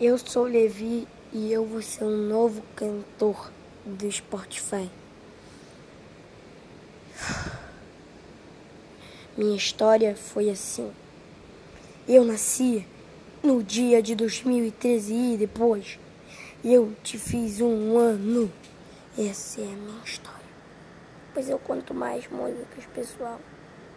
Eu sou Levi e eu vou ser um novo cantor do Spotify. Minha história foi assim. Eu nasci no dia de 2013 e depois eu te fiz um ano. Essa é a minha história. Pois eu conto mais músicas, pessoal.